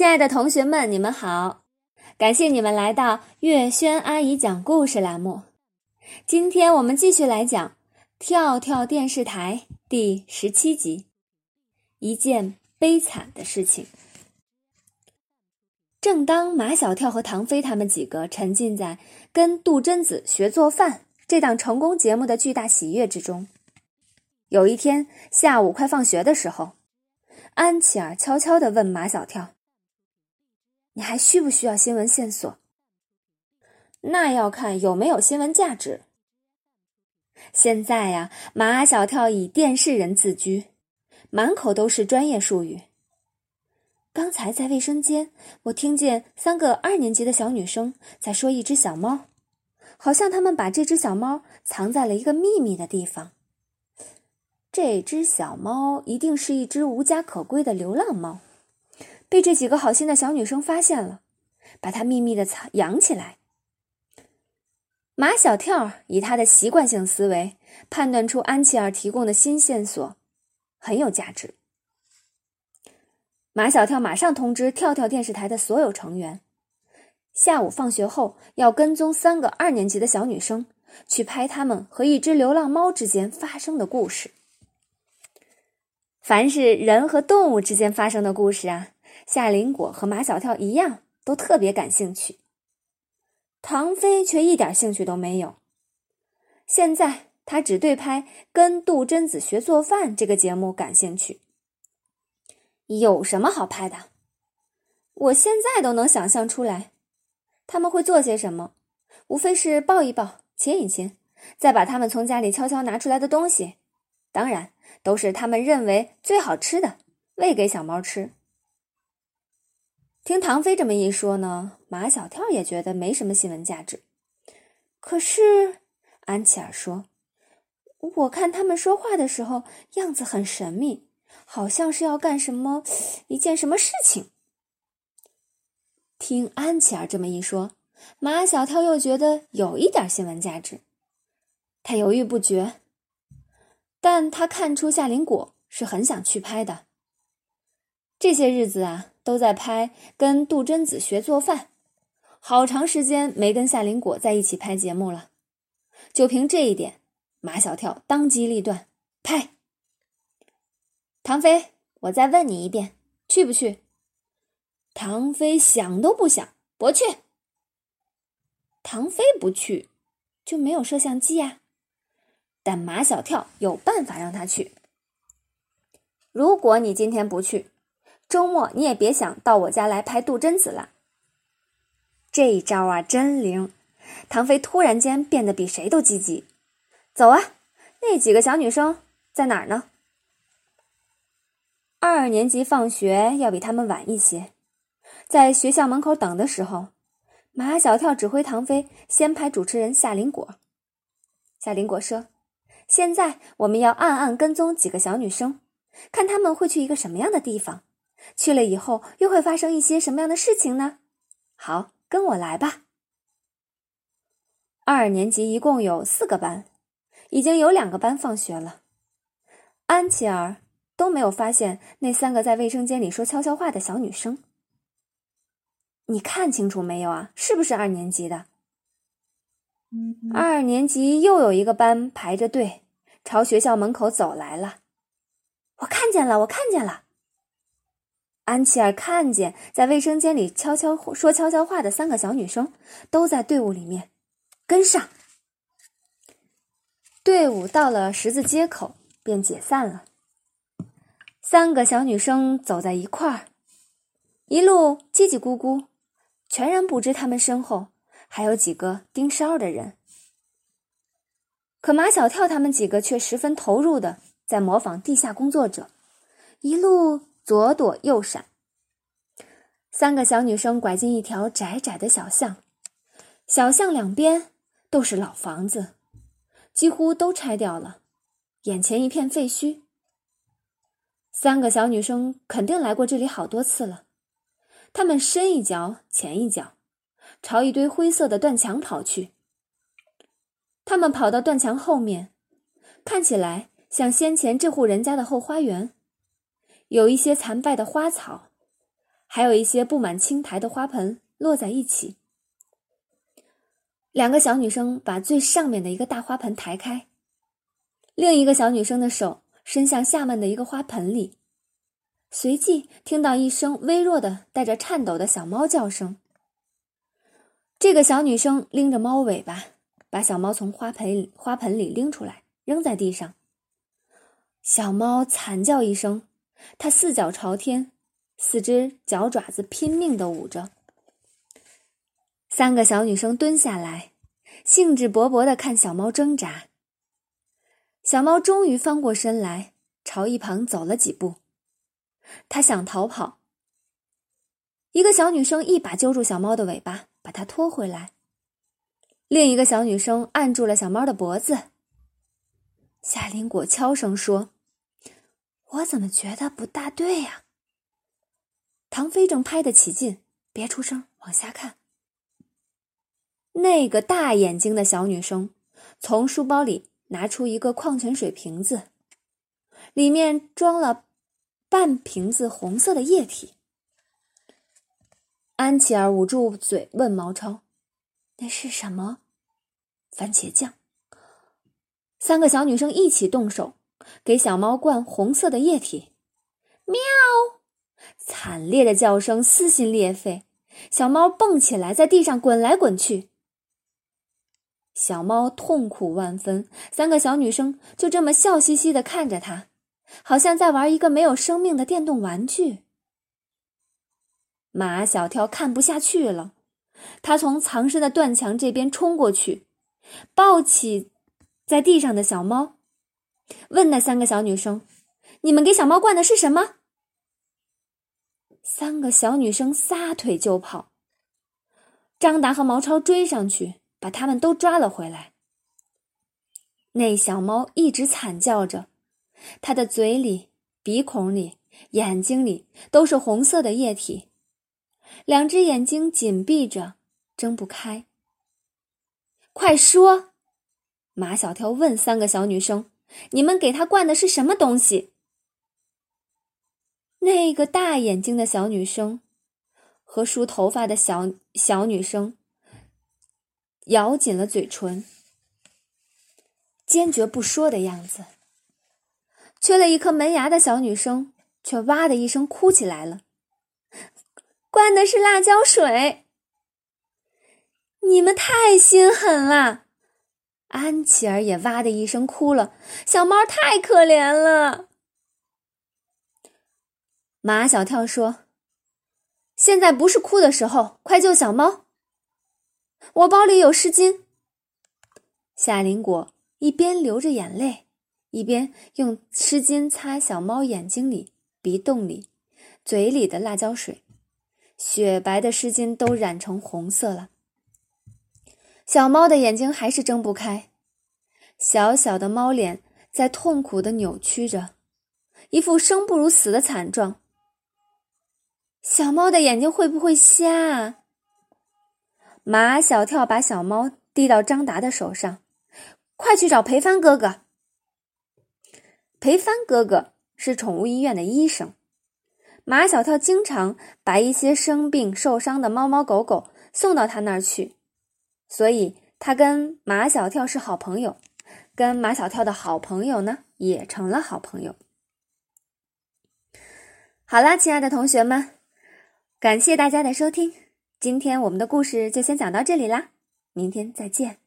亲爱的同学们，你们好！感谢你们来到月轩阿姨讲故事栏目。今天我们继续来讲《跳跳电视台》第十七集：一件悲惨的事情。正当马小跳和唐飞他们几个沉浸在跟杜真子学做饭这档成功节目的巨大喜悦之中，有一天下午快放学的时候，安琪儿悄悄地问马小跳。你还需不需要新闻线索？那要看有没有新闻价值。现在呀，马小跳以电视人自居，满口都是专业术语。刚才在卫生间，我听见三个二年级的小女生在说一只小猫，好像他们把这只小猫藏在了一个秘密的地方。这只小猫一定是一只无家可归的流浪猫。被这几个好心的小女生发现了，把它秘密的藏养起来。马小跳以他的习惯性思维判断出安琪儿提供的新线索很有价值。马小跳马上通知跳跳电视台的所有成员，下午放学后要跟踪三个二年级的小女生，去拍他们和一只流浪猫之间发生的故事。凡是人和动物之间发生的故事啊。夏林果和马小跳一样，都特别感兴趣。唐飞却一点兴趣都没有。现在他只对拍《跟杜真子学做饭》这个节目感兴趣。有什么好拍的？我现在都能想象出来，他们会做些什么？无非是抱一抱、亲一亲，再把他们从家里悄悄拿出来的东西，当然都是他们认为最好吃的，喂给小猫吃。听唐飞这么一说呢，马小跳也觉得没什么新闻价值。可是安琪儿说：“我看他们说话的时候样子很神秘，好像是要干什么一件什么事情。”听安琪儿这么一说，马小跳又觉得有一点新闻价值。他犹豫不决，但他看出夏林果是很想去拍的。这些日子啊。都在拍跟杜真子学做饭，好长时间没跟夏林果在一起拍节目了。就凭这一点，马小跳当机立断拍。唐飞，我再问你一遍，去不去？唐飞想都不想，不去。唐飞不去，就没有摄像机呀。但马小跳有办法让他去。如果你今天不去。周末你也别想到我家来拍杜真子了。这一招啊，真灵！唐飞突然间变得比谁都积极。走啊，那几个小女生在哪儿呢？二年级放学要比他们晚一些，在学校门口等的时候，马小跳指挥唐飞先拍主持人夏林果。夏林果说：“现在我们要暗暗跟踪几个小女生，看他们会去一个什么样的地方。”去了以后又会发生一些什么样的事情呢？好，跟我来吧。二年级一共有四个班，已经有两个班放学了。安琪儿都没有发现那三个在卫生间里说悄悄话的小女生。你看清楚没有啊？是不是二年级的？二年级又有一个班排着队朝学校门口走来了。我看见了，我看见了。安琪儿看见在卫生间里悄悄说悄悄话的三个小女生都在队伍里面，跟上。队伍到了十字街口便解散了。三个小女生走在一块儿，一路叽叽咕咕，全然不知他们身后还有几个盯梢的人。可马小跳他们几个却十分投入的在模仿地下工作者，一路。左躲右闪，三个小女生拐进一条窄窄的小巷，小巷两边都是老房子，几乎都拆掉了，眼前一片废墟。三个小女生肯定来过这里好多次了，她们深一脚浅一脚，朝一堆灰色的断墙跑去。他们跑到断墙后面，看起来像先前这户人家的后花园。有一些残败的花草，还有一些布满青苔的花盆落在一起。两个小女生把最上面的一个大花盆抬开，另一个小女生的手伸向下面的一个花盆里，随即听到一声微弱的、带着颤抖的小猫叫声。这个小女生拎着猫尾巴，把小猫从花盆里花盆里拎出来，扔在地上。小猫惨叫一声，它四脚朝天，四只脚爪子拼命的舞着。三个小女生蹲下来，兴致勃勃的看小猫挣扎。小猫终于翻过身来，朝一旁走了几步。它想逃跑。一个小女生一把揪住小猫的尾巴，把它拖回来。另一个小女生按住了小猫的脖子。夏林果悄声说：“我怎么觉得不大对呀？”唐飞正拍得起劲，别出声，往下看。那个大眼睛的小女生从书包里拿出一个矿泉水瓶子，里面装了半瓶子红色的液体。安琪儿捂住嘴问毛超：“那是什么？”番茄酱。三个小女生一起动手，给小猫灌红色的液体。喵！惨烈的叫声撕心裂肺，小猫蹦起来，在地上滚来滚去。小猫痛苦万分，三个小女生就这么笑嘻嘻的看着它，好像在玩一个没有生命的电动玩具。马小跳看不下去了，他从藏身的断墙这边冲过去，抱起在地上的小猫，问那三个小女生：“你们给小猫灌的是什么？”三个小女生撒腿就跑，张达和毛超追上去。把他们都抓了回来。那小猫一直惨叫着，它的嘴里、鼻孔里、眼睛里都是红色的液体，两只眼睛紧闭着，睁不开。快说！马小跳问三个小女生：“你们给它灌的是什么东西？”那个大眼睛的小女生和梳头发的小小女生。咬紧了嘴唇，坚决不说的样子。缺了一颗门牙的小女生却哇的一声哭起来了。灌的是辣椒水，你们太心狠了！安琪儿也哇的一声哭了。小猫太可怜了。马小跳说：“现在不是哭的时候，快救小猫。”我包里有湿巾。夏林果一边流着眼泪，一边用湿巾擦小猫眼睛里、鼻洞里、嘴里的辣椒水，雪白的湿巾都染成红色了。小猫的眼睛还是睁不开，小小的猫脸在痛苦的扭曲着，一副生不如死的惨状。小猫的眼睛会不会瞎啊？马小跳把小猫递到张达的手上，快去找裴帆哥哥。裴帆哥哥是宠物医院的医生，马小跳经常把一些生病受伤的猫猫狗狗送到他那儿去，所以他跟马小跳是好朋友，跟马小跳的好朋友呢也成了好朋友。好啦，亲爱的同学们，感谢大家的收听。今天我们的故事就先讲到这里啦，明天再见。